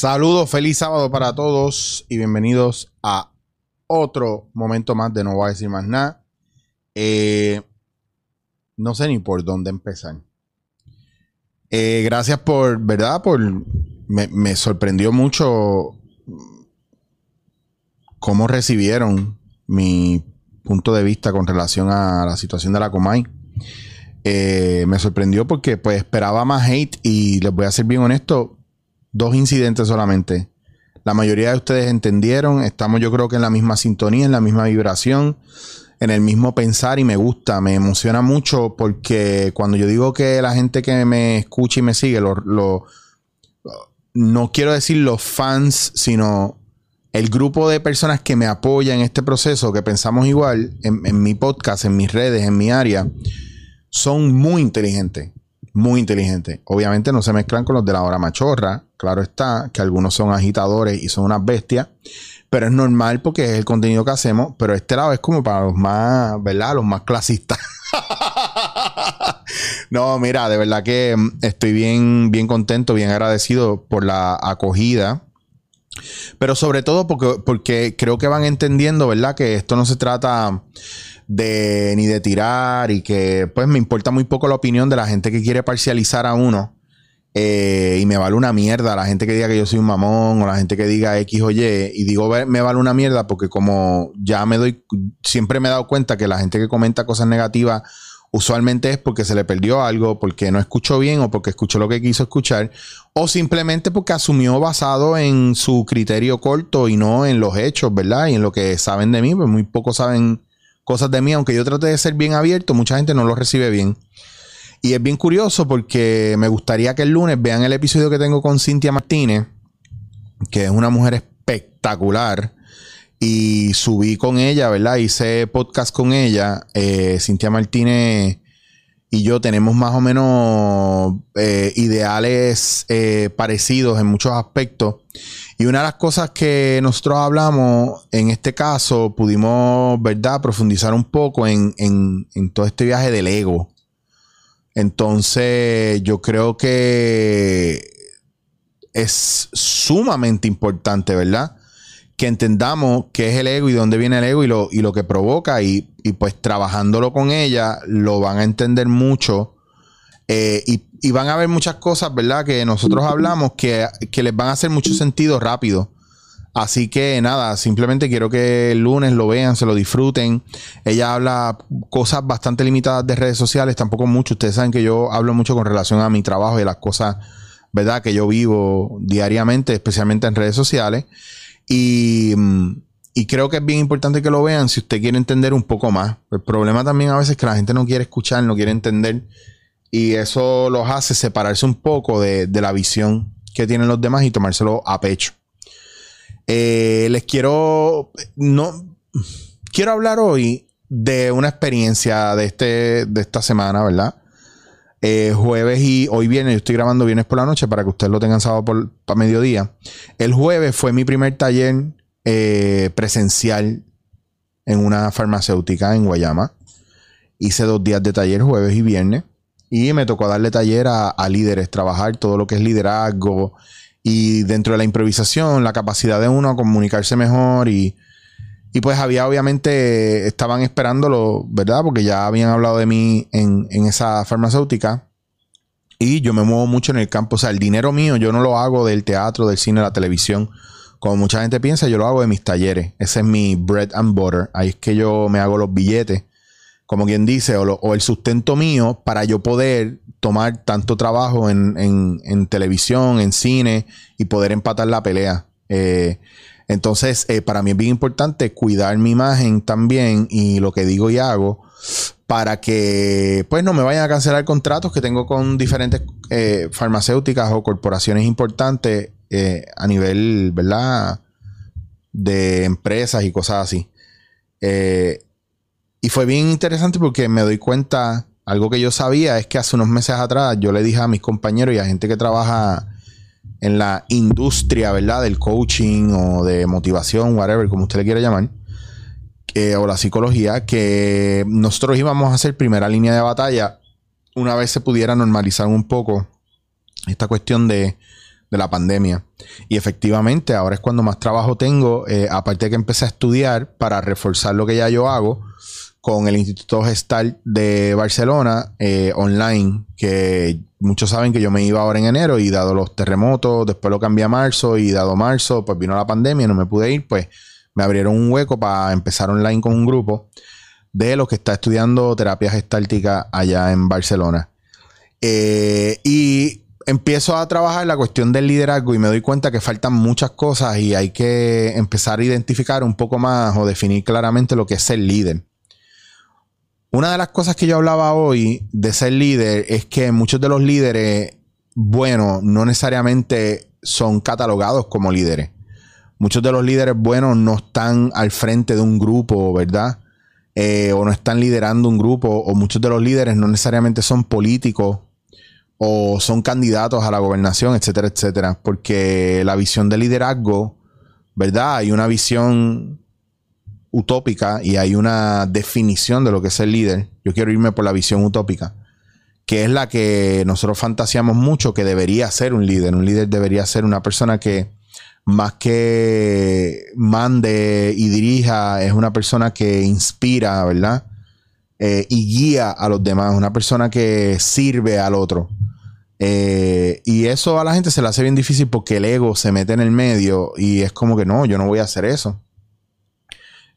Saludos, feliz sábado para todos y bienvenidos a otro momento más de No Voy a decir más nada. Eh, no sé ni por dónde empezar. Eh, gracias por, ¿verdad? Por. Me, me sorprendió mucho cómo recibieron mi punto de vista con relación a la situación de la Comay. Eh, me sorprendió porque pues esperaba más hate y les voy a ser bien honesto, dos incidentes solamente. La mayoría de ustedes entendieron, estamos yo creo que en la misma sintonía, en la misma vibración, en el mismo pensar y me gusta, me emociona mucho porque cuando yo digo que la gente que me escucha y me sigue, lo, no quiero decir los fans, sino el grupo de personas que me apoyan en este proceso, que pensamos igual en, en mi podcast, en mis redes, en mi área, son muy inteligentes. Muy inteligentes. Obviamente no se mezclan con los de la hora machorra. Claro está que algunos son agitadores y son unas bestias. Pero es normal porque es el contenido que hacemos. Pero este lado es como para los más, ¿verdad? Los más clasistas. no, mira, de verdad que mm, estoy bien, bien contento, bien agradecido por la acogida. Pero sobre todo porque, porque creo que van entendiendo, ¿verdad? Que esto no se trata de ni de tirar y que pues me importa muy poco la opinión de la gente que quiere parcializar a uno. Eh, y me vale una mierda la gente que diga que yo soy un mamón o la gente que diga X o Y. Y digo, me vale una mierda porque como ya me doy, siempre me he dado cuenta que la gente que comenta cosas negativas usualmente es porque se le perdió algo, porque no escuchó bien o porque escuchó lo que quiso escuchar, o simplemente porque asumió basado en su criterio corto y no en los hechos, ¿verdad? Y en lo que saben de mí, pues muy pocos saben cosas de mí, aunque yo trate de ser bien abierto, mucha gente no lo recibe bien. Y es bien curioso porque me gustaría que el lunes vean el episodio que tengo con Cintia Martínez, que es una mujer espectacular. Y subí con ella, ¿verdad? Hice podcast con ella. Eh, Cintia Martínez y yo tenemos más o menos eh, ideales eh, parecidos en muchos aspectos. Y una de las cosas que nosotros hablamos en este caso, pudimos, ¿verdad?, profundizar un poco en, todo este viaje del ego. Entonces, yo creo que es sumamente importante, ¿verdad? Que entendamos qué es el ego y de dónde viene el ego y lo, y lo que provoca. Y, y pues trabajándolo con ella, lo van a entender mucho. Eh, y, van a ver muchas cosas, ¿verdad? Que nosotros hablamos que, les van a hacer mucho sentido rápido. Así que nada, simplemente quiero que el lunes lo vean, se lo disfruten. Ella habla cosas bastante limitadas de redes sociales, tampoco mucho. Ustedes saben que yo hablo mucho con relación a mi trabajo y las cosas, ¿verdad? Que yo vivo diariamente, especialmente en redes sociales. Y, y creo que es bien importante que lo vean si usted quiere entender un poco más. El problema también a veces es que la gente no quiere escuchar, no quiere entender. Y eso los hace separarse un poco de, la visión que tienen los demás y tomárselo a pecho. Eh, les quiero. No. Quiero hablar hoy de una experiencia de, este, de esta semana, ¿verdad? Eh, jueves y hoy viene, yo estoy grabando viernes por la noche para que ustedes lo tengan sábado por, mediodía. El jueves fue mi primer taller eh, presencial en una farmacéutica en Guayama. Hice dos días de taller, jueves y viernes. Y me tocó darle taller a, líderes, trabajar todo lo que es liderazgo y dentro de la improvisación, la capacidad de uno a comunicarse mejor y, y pues había obviamente, estaban esperándolo, ¿verdad? Porque ya habían hablado de mí en, en, esa farmacéutica. Y yo me muevo mucho en el campo. O sea, el dinero mío yo no lo hago del teatro, del cine, de la televisión. Como mucha gente piensa, yo lo hago de mis talleres. Ese es mi bread and butter. Ahí es que yo me hago los billetes como quien dice, o, el sustento mío para yo poder tomar tanto trabajo en, televisión, en cine y poder empatar la pelea. Eh, entonces, eh, para mí es bien importante cuidar mi imagen también y lo que digo y hago para que pues no me vayan a cancelar contratos que tengo con diferentes eh, farmacéuticas o corporaciones importantes a nivel, ¿verdad? De empresas y cosas así. Y fue bien interesante porque me doy cuenta, algo que yo sabía es que hace unos meses atrás yo le dije a mis compañeros y a gente que trabaja en la industria, ¿verdad? Del coaching o de motivación, whatever, como usted le quiera llamar, o la psicología, que nosotros íbamos a hacer primera línea de batalla una vez se pudiera normalizar un poco esta cuestión de, de la pandemia. Y efectivamente, ahora es cuando más trabajo tengo, eh, aparte de que empecé a estudiar para reforzar lo que ya yo hago con el Instituto Gestal de Barcelona eh, online, que muchos saben que yo me iba ahora en enero y dado los terremotos, después lo cambié a marzo y dado marzo, pues vino la pandemia, no me pude ir, pues me abrieron un hueco para empezar online con un grupo de los que está estudiando terapia gestáltica allá en Barcelona. Eh, y empiezo a trabajar la cuestión del liderazgo y me doy cuenta que faltan muchas cosas y hay que empezar a identificar un poco más o definir claramente lo que es ser líder. Una de las cosas que yo hablaba hoy de ser líder es que muchos de los líderes buenos no necesariamente son catalogados como líderes. Muchos de los líderes buenos no están al frente de un grupo, ¿verdad? Eh, o no están liderando un grupo, o muchos de los líderes no necesariamente son políticos o son candidatos a la gobernación, etcétera, etcétera. Porque la visión de liderazgo, ¿verdad? Hay una visión utópica y hay una definición de lo que es el líder. Yo quiero irme por la visión utópica, que es la que nosotros fantaseamos mucho que debería ser un líder. Un líder debería ser una persona que más que mande y dirija, es una persona que inspira, ¿verdad? Eh, y guía a los demás, una persona que sirve al otro. Eh, y eso a la gente se le hace bien difícil porque el ego se mete en el medio y es como que no, yo no voy a hacer eso.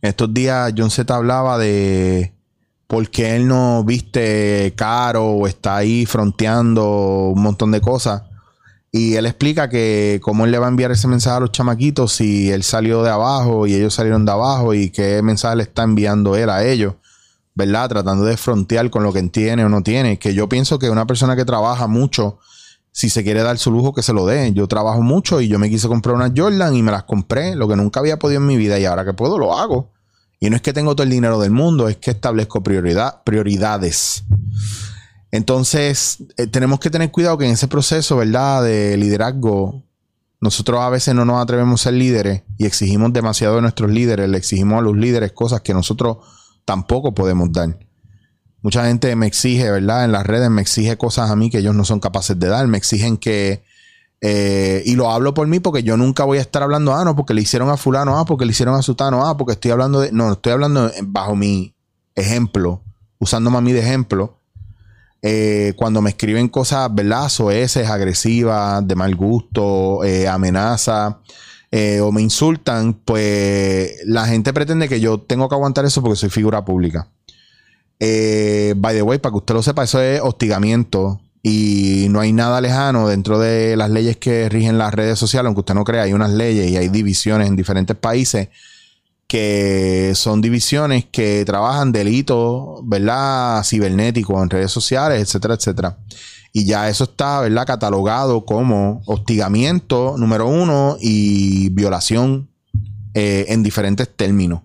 Estos días John Z hablaba de por qué él no viste caro o está ahí fronteando un montón de cosas. Y él explica que cómo él le va a enviar ese mensaje a los chamaquitos si él salió de abajo y ellos salieron de abajo y qué mensaje le está enviando él a ellos. ¿verdad? Tratando de frontear con lo que tiene o no tiene. Que yo pienso que una persona que trabaja mucho, si se quiere dar su lujo, que se lo dé. Yo trabajo mucho y yo me quise comprar unas Jordan y me las compré, lo que nunca había podido en mi vida y ahora que puedo lo hago. Y no es que tengo todo el dinero del mundo, es que establezco prioridad, prioridades. Entonces, eh, tenemos que tener cuidado que en ese proceso, ¿verdad? De liderazgo, nosotros a veces no nos atrevemos a ser líderes y exigimos demasiado de nuestros líderes, le exigimos a los líderes cosas que nosotros tampoco podemos dar. Mucha gente me exige, ¿verdad? En las redes me exige cosas a mí que ellos no son capaces de dar. Me exigen que... Eh, y lo hablo por mí porque yo nunca voy a estar hablando, ah, no, porque le hicieron a fulano, ah, porque le hicieron a sutano, ah, porque estoy hablando de... No, estoy hablando bajo mi ejemplo, usándome a mí de ejemplo. Eh, cuando me escriben cosas, ¿verdad? Soeces, agresivas, de mal gusto, eh, amenaza, eh, o me insultan, pues la gente pretende que yo tengo que aguantar eso porque soy figura pública. Eh, by the way, para que usted lo sepa, eso es hostigamiento y no hay nada lejano dentro de las leyes que rigen las redes sociales, aunque usted no crea, hay unas leyes y hay divisiones en diferentes países que son divisiones que trabajan delitos, ¿verdad? Cibernéticos en redes sociales, etcétera, etcétera. Y ya eso está, ¿verdad? Catalogado como hostigamiento número uno y violación eh, en diferentes términos.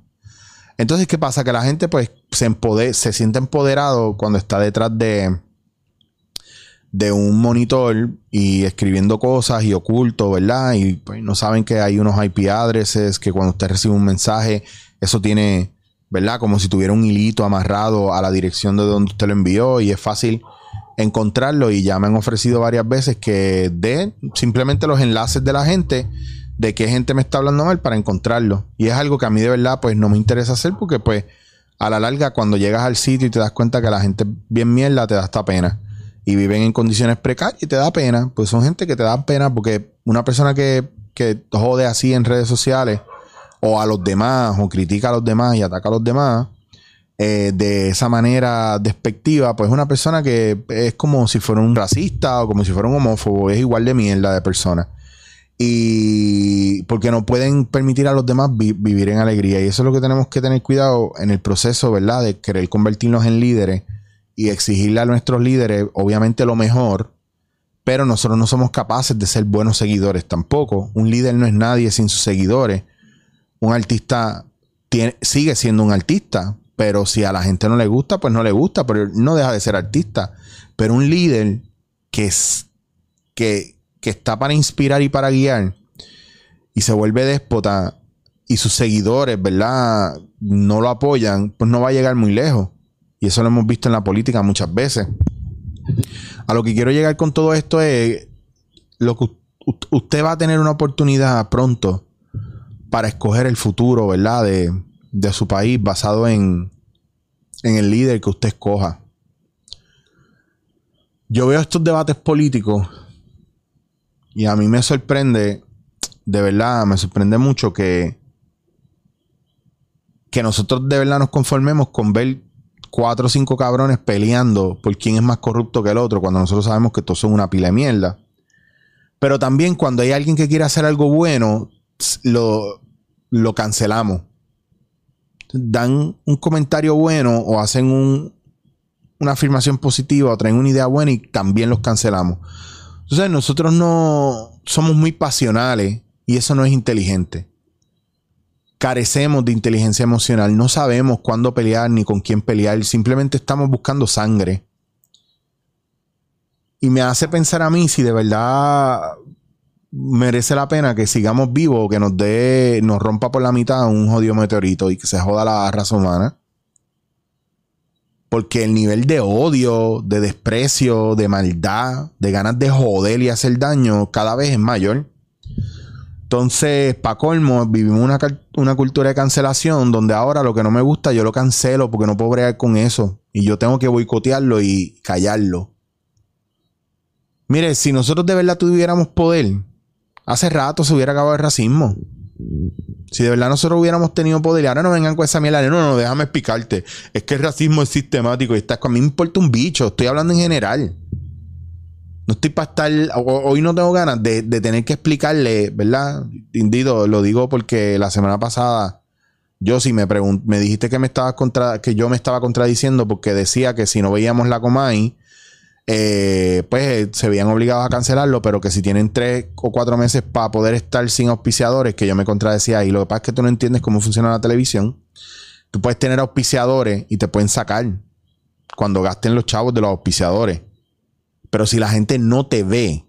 Entonces, ¿qué pasa? Que la gente pues se, se siente empoderado cuando está detrás de, de un monitor y escribiendo cosas y oculto, ¿verdad? Y pues, no saben que hay unos IP addresses, que cuando usted recibe un mensaje, eso tiene, ¿verdad? Como si tuviera un hilito amarrado a la dirección de donde usted lo envió y es fácil encontrarlo y ya me han ofrecido varias veces que dé simplemente los enlaces de la gente de qué gente me está hablando mal para encontrarlo. Y es algo que a mí de verdad pues no me interesa hacer porque pues a la larga cuando llegas al sitio y te das cuenta que la gente bien mierda te da esta pena. Y viven en condiciones precarias y te da pena. Pues son gente que te da pena porque una persona que, que jode así en redes sociales o a los demás o critica a los demás y ataca a los demás eh, de esa manera despectiva, pues una persona que es como si fuera un racista o como si fuera un homófobo, es igual de mierda de persona. Y porque no pueden permitir a los demás vivir en alegría. Y eso es lo que tenemos que tener cuidado en el proceso, ¿verdad? De querer convertirnos en líderes y exigirle a nuestros líderes, obviamente, lo mejor. Pero nosotros no somos capaces de ser buenos seguidores tampoco. Un líder no es nadie sin sus seguidores. Un artista sigue siendo un artista, pero si a la gente no le gusta, pues no le gusta, pero no deja de ser artista. Pero un líder que, es, que, que está para inspirar y para guiar y se vuelve déspota y sus seguidores, ¿verdad? No lo apoyan, pues no va a llegar muy lejos. Y eso lo hemos visto en la política muchas veces. A lo que quiero llegar con todo esto es lo que usted va a tener una oportunidad pronto para escoger el futuro, ¿verdad? De, de su país basado en, en el líder que usted escoja. Yo veo estos debates políticos y a mí me sorprende, de verdad, me sorprende mucho que, que nosotros de verdad nos conformemos con ver cuatro o cinco cabrones peleando por quién es más corrupto que el otro, cuando nosotros sabemos que todos son una pila de mierda. Pero también cuando hay alguien que quiere hacer algo bueno, lo, lo cancelamos. Dan un comentario bueno o hacen un, una afirmación positiva o traen una idea buena y también los cancelamos. Entonces nosotros no somos muy pasionales y eso no es inteligente. Carecemos de inteligencia emocional, no sabemos cuándo pelear ni con quién pelear, simplemente estamos buscando sangre. Y me hace pensar a mí si de verdad merece la pena que sigamos vivos, que nos dé, nos rompa por la mitad un jodido meteorito y que se joda la raza humana. Porque el nivel de odio, de desprecio, de maldad, de ganas de joder y hacer daño cada vez es mayor. Entonces, para colmo, vivimos una, una, cultura de cancelación donde ahora lo que no me gusta yo lo cancelo porque no puedo bregar con eso. Y yo tengo que boicotearlo y callarlo. Mire, si nosotros de verdad tuviéramos poder, hace rato se hubiera acabado el racismo. Si de verdad nosotros hubiéramos tenido poder y ahora no vengan con esa mierda, no, no, déjame explicarte. Es que el racismo es sistemático y está, a mí me importa un bicho, estoy hablando en general. No estoy para estar, hoy no tengo ganas de, tener que explicarle, ¿verdad? Indido, lo digo porque la semana pasada yo sí me me dijiste que me estabas contra, que yo me estaba contradiciendo porque decía que si no veíamos la Comay, eh, pues eh, se veían obligados a cancelarlo, pero que si tienen tres o cuatro meses para poder estar sin auspiciadores, que yo me contradecía ahí. Lo que pasa es que tú no entiendes cómo funciona la televisión. Tú puedes tener auspiciadores y te pueden sacar cuando gasten los chavos de los auspiciadores. Pero si la gente no te ve,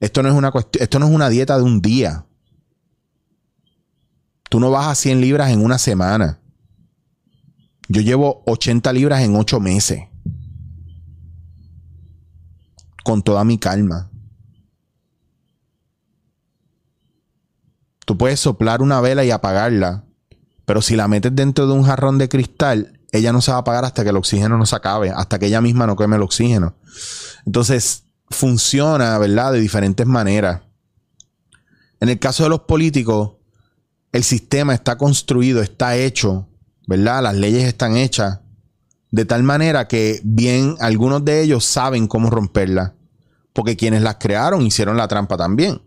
esto no es una esto no es una dieta de un día. Tú no vas a 100 libras en una semana. Yo llevo 80 libras en 8 meses con toda mi calma. Tú puedes soplar una vela y apagarla, pero si la metes dentro de un jarrón de cristal, ella no se va a apagar hasta que el oxígeno no se acabe, hasta que ella misma no queme el oxígeno. Entonces, funciona, ¿verdad? De diferentes maneras. En el caso de los políticos, el sistema está construido, está hecho, ¿verdad? Las leyes están hechas de tal manera que bien algunos de ellos saben cómo romperla, porque quienes las crearon hicieron la trampa también.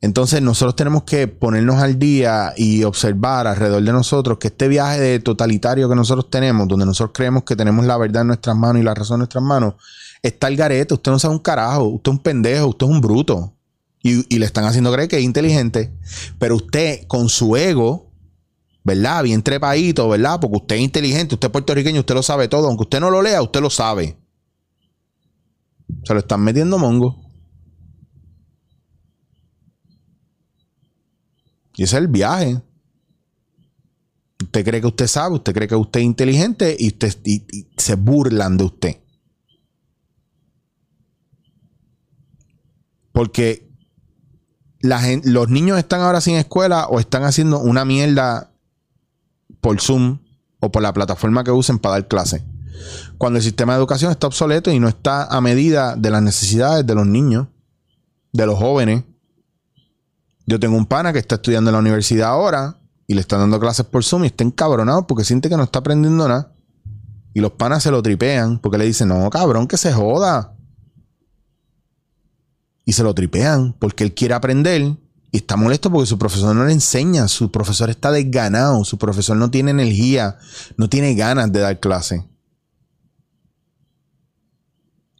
Entonces nosotros tenemos que ponernos al día y observar alrededor de nosotros que este viaje de totalitario que nosotros tenemos, donde nosotros creemos que tenemos la verdad en nuestras manos y la razón en nuestras manos, está el garete. Usted no sabe un carajo, usted es un pendejo, usted es un bruto. Y, y le están haciendo creer que es inteligente. Pero usted con su ego ¿verdad? Bien trepadito, ¿verdad? Porque usted es inteligente, usted es puertorriqueño, usted lo sabe todo. Aunque usted no lo lea, usted lo sabe. Se lo están metiendo mongo. Y ese es el viaje. Usted cree que usted sabe, usted cree que usted es inteligente y, usted, se burlan de usted. Porque la los niños están ahora sin escuela o están haciendo una mierda por Zoom o por la plataforma que usen para dar clase. Cuando el sistema de educación está obsoleto y no está a medida de las necesidades de los niños, de los jóvenes. Yo tengo un pana que está estudiando en la universidad ahora y le están dando clases por Zoom y está encabronado porque siente que no está aprendiendo nada. Y los panas se lo tripean porque le dicen, no, cabrón, que se joda. Y se lo tripean porque él quiere aprender y está molesto porque su profesor no le enseña, su profesor está desganado, su profesor no tiene energía, no tiene ganas de dar clase.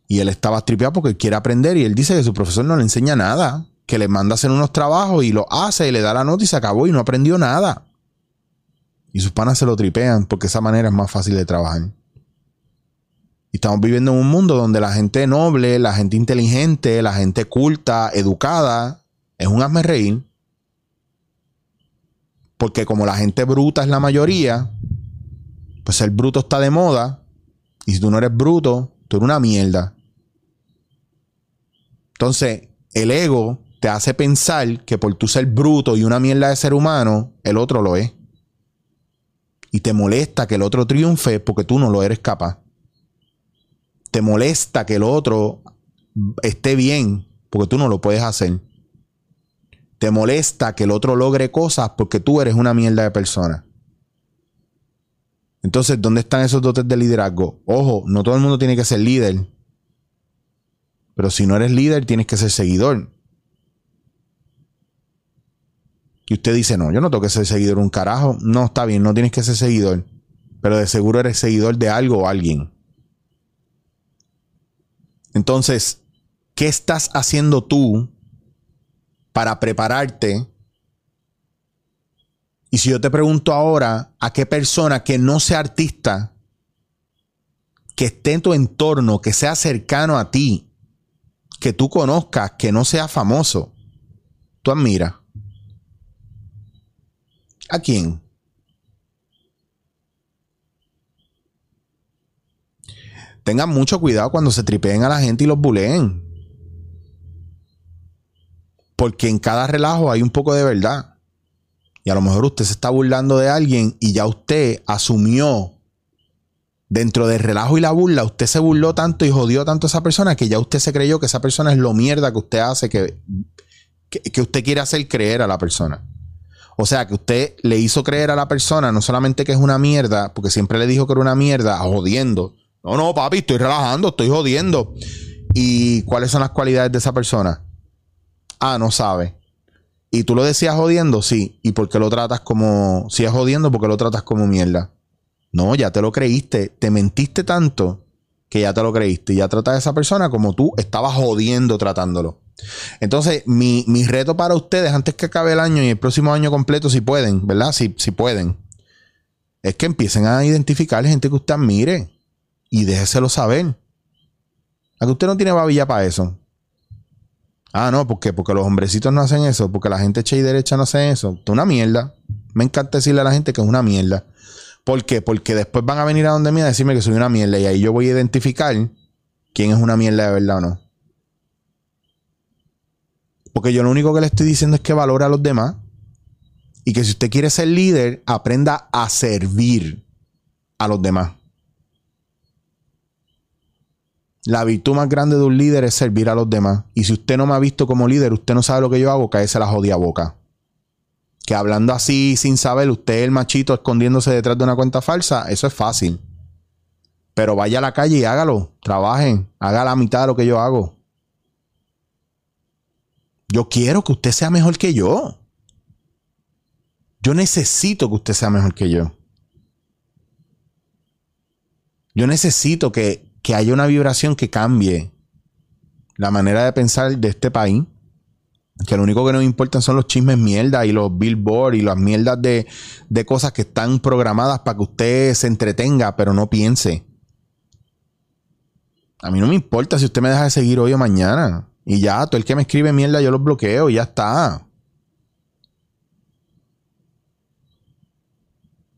Y él estaba tripeado porque quiere aprender y él dice que su profesor no le enseña nada, que le manda a hacer unos trabajos y lo hace y le da la nota y se acabó y no aprendió nada. Y sus panas se lo tripean porque esa manera es más fácil de trabajar. Y estamos viviendo en un mundo donde la gente noble, la gente inteligente, la gente culta, educada, es un hazme reír. Porque como la gente bruta es la mayoría, pues el bruto está de moda. Y si tú no eres bruto, tú eres una mierda. Entonces, el ego te hace pensar que por tu ser bruto y una mierda de ser humano, el otro lo es. Y te molesta que el otro triunfe porque tú no lo eres capaz. Te molesta que el otro esté bien porque tú no lo puedes hacer. Te molesta que el otro logre cosas porque tú eres una mierda de persona. Entonces, ¿dónde están esos dotes de liderazgo? Ojo, no todo el mundo tiene que ser líder. Pero si no eres líder, tienes que ser seguidor. Y usted dice, no, yo no tengo que ser seguidor un carajo. No, está bien, no tienes que ser seguidor. Pero de seguro eres seguidor de algo o alguien. Entonces, ¿qué estás haciendo tú para prepararte? Y si yo te pregunto ahora, ¿a qué persona que no sea artista, que esté en tu entorno, que sea cercano a ti, que tú conozcas, que no sea famoso, tú admiras? ¿A quién? Tengan mucho cuidado cuando se tripeen a la gente y los buleen. Porque en cada relajo hay un poco de verdad. Y a lo mejor usted se está burlando de alguien y ya usted asumió dentro del relajo y la burla, usted se burló tanto y jodió tanto a esa persona que ya usted se creyó que esa persona es lo mierda que usted hace, que, que, usted quiere hacer creer a la persona. O sea, que usted le hizo creer a la persona no solamente que es una mierda, porque siempre le dijo que era una mierda, jodiendo. No, no, papi, estoy relajando, estoy jodiendo. ¿Y cuáles son las cualidades de esa persona? Ah, no sabe. ¿Y tú lo decías jodiendo? Sí. ¿Y por qué lo tratas como... Si es jodiendo, ¿por qué lo tratas como mierda? No, ya te lo creíste. Te mentiste tanto que ya te lo creíste. Y ya tratas a esa persona como tú estabas jodiendo tratándolo. Entonces, mi, reto para ustedes, antes que acabe el año y el próximo año completo, si pueden, ¿verdad? Si, si pueden, es que empiecen a identificar gente que usted admire y déjeselo saber. A usted no tiene babilla para eso. Ah, no, ¿por qué? Porque los hombrecitos no hacen eso, porque la gente hecha y derecha no hace eso. Es una mierda. Me encanta decirle a la gente que es una mierda. ¿Por qué? Porque después van a venir a donde mí a decirme que soy una mierda y ahí yo voy a identificar quién es una mierda de verdad o no. Porque yo lo único que le estoy diciendo es que valore a los demás y que si usted quiere ser líder, aprenda a servir a los demás. La virtud más grande de un líder es servir a los demás. Y si usted no me ha visto como líder, usted no sabe lo que yo hago, cállese la jodida boca. Que hablando así sin saber, usted el machito escondiéndose detrás de una cuenta falsa, eso es fácil. Pero vaya a la calle y hágalo. Trabajen. Haga la mitad de lo que yo hago. Yo quiero que usted sea mejor que yo. Yo necesito que usted sea mejor que yo. Yo necesito que, que haya una vibración que cambie la manera de pensar de este país. Que lo único que nos importa son los chismes mierda y los billboards y las mierdas de, de cosas que están programadas para que usted se entretenga, pero no piense. A mí no me importa si usted me deja de seguir hoy o mañana. Y ya, todo el que me escribe mierda yo lo bloqueo y ya está.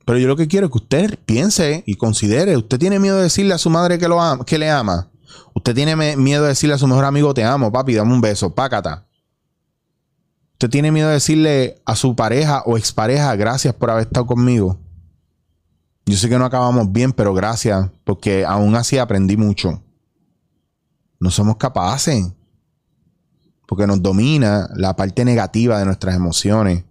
Pero yo lo que quiero es que usted piense y considere. Usted tiene miedo de decirle a su madre que, lo que le ama. Usted tiene miedo de decirle a su mejor amigo te amo, papi, dame un beso, pácata. Usted tiene miedo de decirle a su pareja o expareja gracias por haber estado conmigo. Yo sé que no acabamos bien, pero gracias, porque aún así aprendí mucho. No somos capaces porque nos domina la parte negativa de nuestras emociones.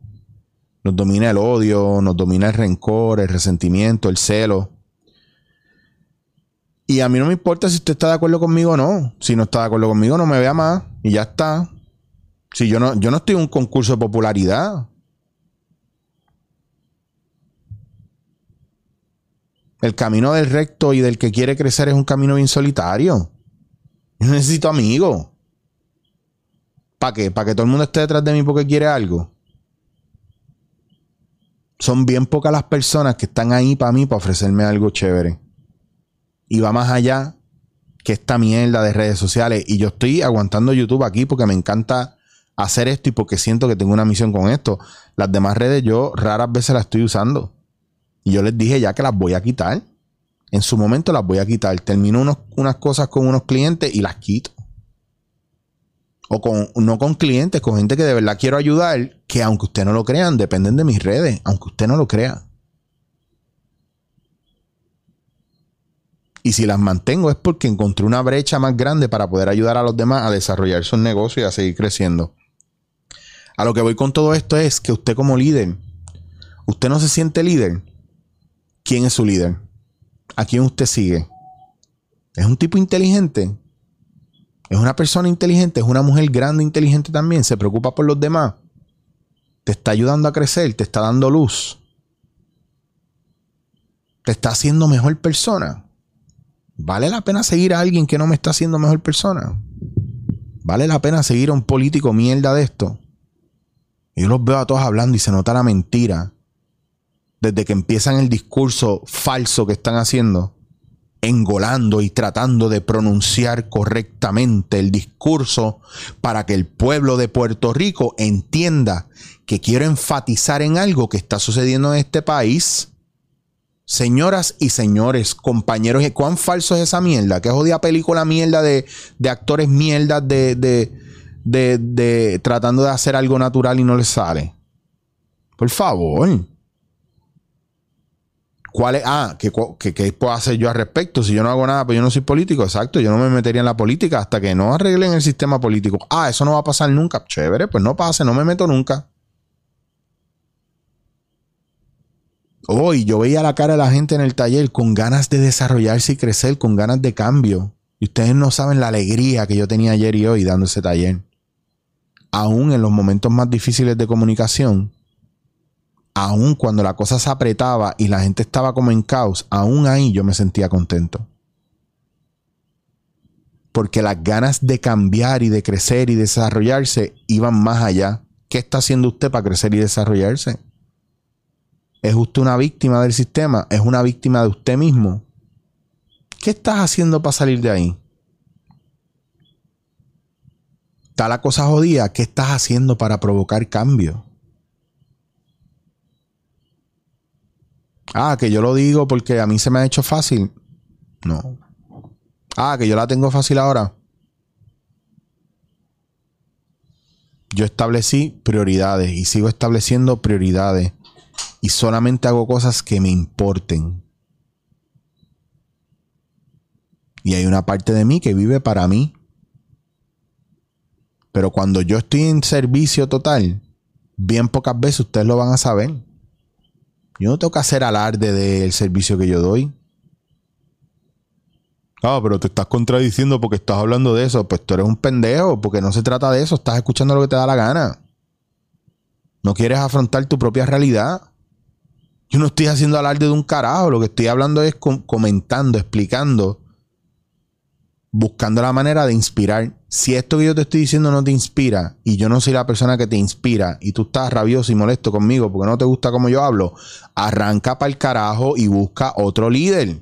Nos domina el odio, nos domina el rencor, el resentimiento, el celo. Y a mí no me importa si usted está de acuerdo conmigo o no. Si no está de acuerdo conmigo, no me vea más. Y ya está. Si yo no, yo no estoy en un concurso de popularidad. El camino del recto y del que quiere crecer es un camino bien solitario. Yo necesito amigos. ¿Para qué? ¿Para que todo el mundo esté detrás de mí porque quiere algo? Son bien pocas las personas que están ahí para mí para ofrecerme algo chévere. Y va más allá que esta mierda de redes sociales. Y yo estoy aguantando YouTube aquí porque me encanta hacer esto y porque siento que tengo una misión con esto. Las demás redes yo raras veces las estoy usando. Y yo les dije ya que las voy a quitar. En su momento las voy a quitar. Termino unas cosas con unos clientes y las quito. O con, no con clientes, con gente que de verdad quiero ayudar, que aunque usted no lo crean, dependen de mis redes, aunque usted no lo crea. Y si las mantengo es porque encontré una brecha más grande para poder ayudar a los demás a desarrollar sus negocios y a seguir creciendo. A lo que voy con todo esto es que usted como líder, usted no se siente líder. ¿Quién es su líder? ¿A quién usted sigue? ¿Es un tipo inteligente? ¿Es una persona inteligente? ¿Es una mujer grande inteligente también? ¿Se preocupa por los demás? ¿Te está ayudando a crecer? ¿Te está dando luz? ¿Te está haciendo mejor persona? ¿Vale la pena seguir a alguien que no me está haciendo mejor persona? ¿Vale la pena seguir a un político mierda de esto? Yo los veo a todos hablando y se nota la mentira. Desde que empiezan el discurso falso que están haciendo, engolando y tratando de pronunciar correctamente el discurso para que el pueblo de Puerto Rico entienda que quiero enfatizar en algo que está sucediendo en este país Señoras y señores, compañeros, ¿cuán falso es esa mierda? ¿Qué jodida película mierda de, actores mierda de, de, de, tratando de hacer algo natural y no les sale? Por favor. ¿Cuál es? Ah, ¿qué, qué, puedo hacer yo al respecto? Si yo no hago nada, pues yo no soy político. Exacto, yo no me metería en la política hasta que no arreglen el sistema político. Ah, eso no va a pasar nunca. Chévere, pues no pase, no me meto nunca. Hoy yo veía la cara de la gente en el taller con ganas de desarrollarse y crecer, con ganas de cambio. Y ustedes no saben la alegría que yo tenía ayer y hoy dando ese taller. Aún en los momentos más difíciles de comunicación, aún cuando la cosa se apretaba y la gente estaba como en caos, aún ahí yo me sentía contento. Porque las ganas de cambiar y de crecer y desarrollarse iban más allá. ¿Qué está haciendo usted para crecer y desarrollarse? ¿Es usted una víctima del sistema? ¿Es una víctima de usted mismo? ¿Qué estás haciendo para salir de ahí? ¿Está la cosa jodida? ¿Qué estás haciendo para provocar cambio? Ah, que yo lo digo porque a mí se me ha hecho fácil. No. Ah, que yo la tengo fácil ahora. Yo establecí prioridades y sigo estableciendo prioridades y solamente hago cosas que me importen. Y hay una parte de mí que vive para mí. Pero cuando yo estoy en servicio total, bien pocas veces ustedes lo van a saber. Yo no tengo hacer alarde del servicio que yo doy. Ah, pero te estás contradiciendo porque estás hablando de eso. Pues tú eres un pendejo, porque no se trata de eso. Estás escuchando lo que te da la gana. No quieres afrontar tu propia realidad. Yo no estoy haciendo alarde de un carajo, lo que estoy hablando es comentando, explicando, buscando la manera de inspirar. Si esto que yo te estoy diciendo no te inspira y yo no soy la persona que te inspira y tú estás rabioso y molesto conmigo porque no te gusta como yo hablo, arranca para el carajo y busca otro líder.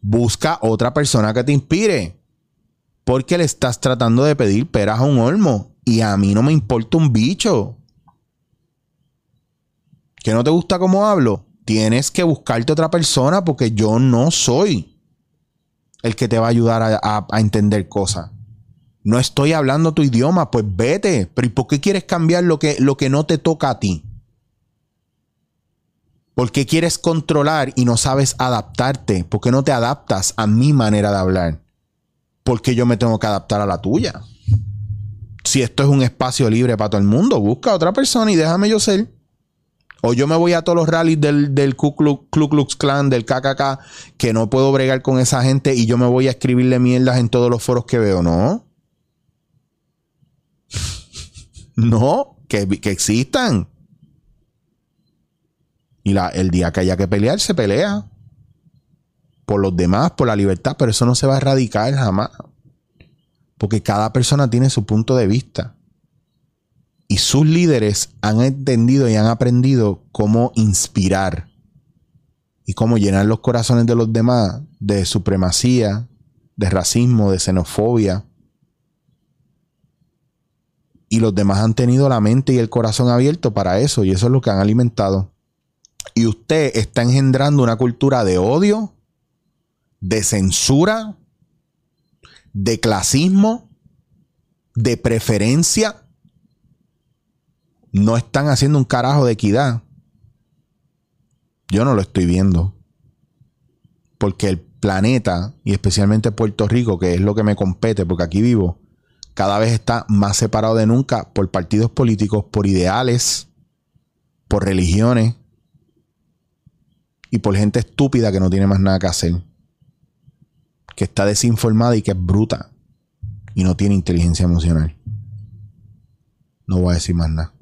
Busca otra persona que te inspire. Porque le estás tratando de pedir peras a un olmo. Y a mí no me importa un bicho que no te gusta cómo hablo, tienes que buscarte otra persona porque yo no soy el que te va a ayudar a, entender cosas. No estoy hablando tu idioma, pues vete. Pero ¿y por qué quieres cambiar lo que, lo que no te toca a ti? ¿Por qué quieres controlar y no sabes adaptarte? ¿Por qué no te adaptas a mi manera de hablar? Porque yo me tengo que adaptar a la tuya. Si esto es un espacio libre para todo el mundo, busca a otra persona y déjame yo ser. O yo me voy a todos los rallies del, del Ku, Klux, Klan, del KKK, que no puedo bregar con esa gente y yo me voy a escribirle mierdas en todos los foros que veo. No. no, que, que existan. Y la, el día que haya que pelear, se pelea. Por los demás, por la libertad, pero eso no se va a erradicar jamás. Porque cada persona tiene su punto de vista y sus líderes han entendido y han aprendido cómo inspirar y cómo llenar los corazones de los demás de supremacía, de racismo, de xenofobia. Y los demás han tenido la mente y el corazón abierto para eso y eso es lo que han alimentado. Y usted está engendrando una cultura de odio, de censura, de clasismo de preferencia no están haciendo un carajo de equidad. Yo no lo estoy viendo. Porque el planeta, y especialmente Puerto Rico, que es lo que me compete, porque aquí vivo, cada vez está más separado de nunca por partidos políticos, por ideales, por religiones y por gente estúpida que no tiene más nada que hacer. Que está desinformada y que es bruta y no tiene inteligencia emocional. No voy a decir más nada.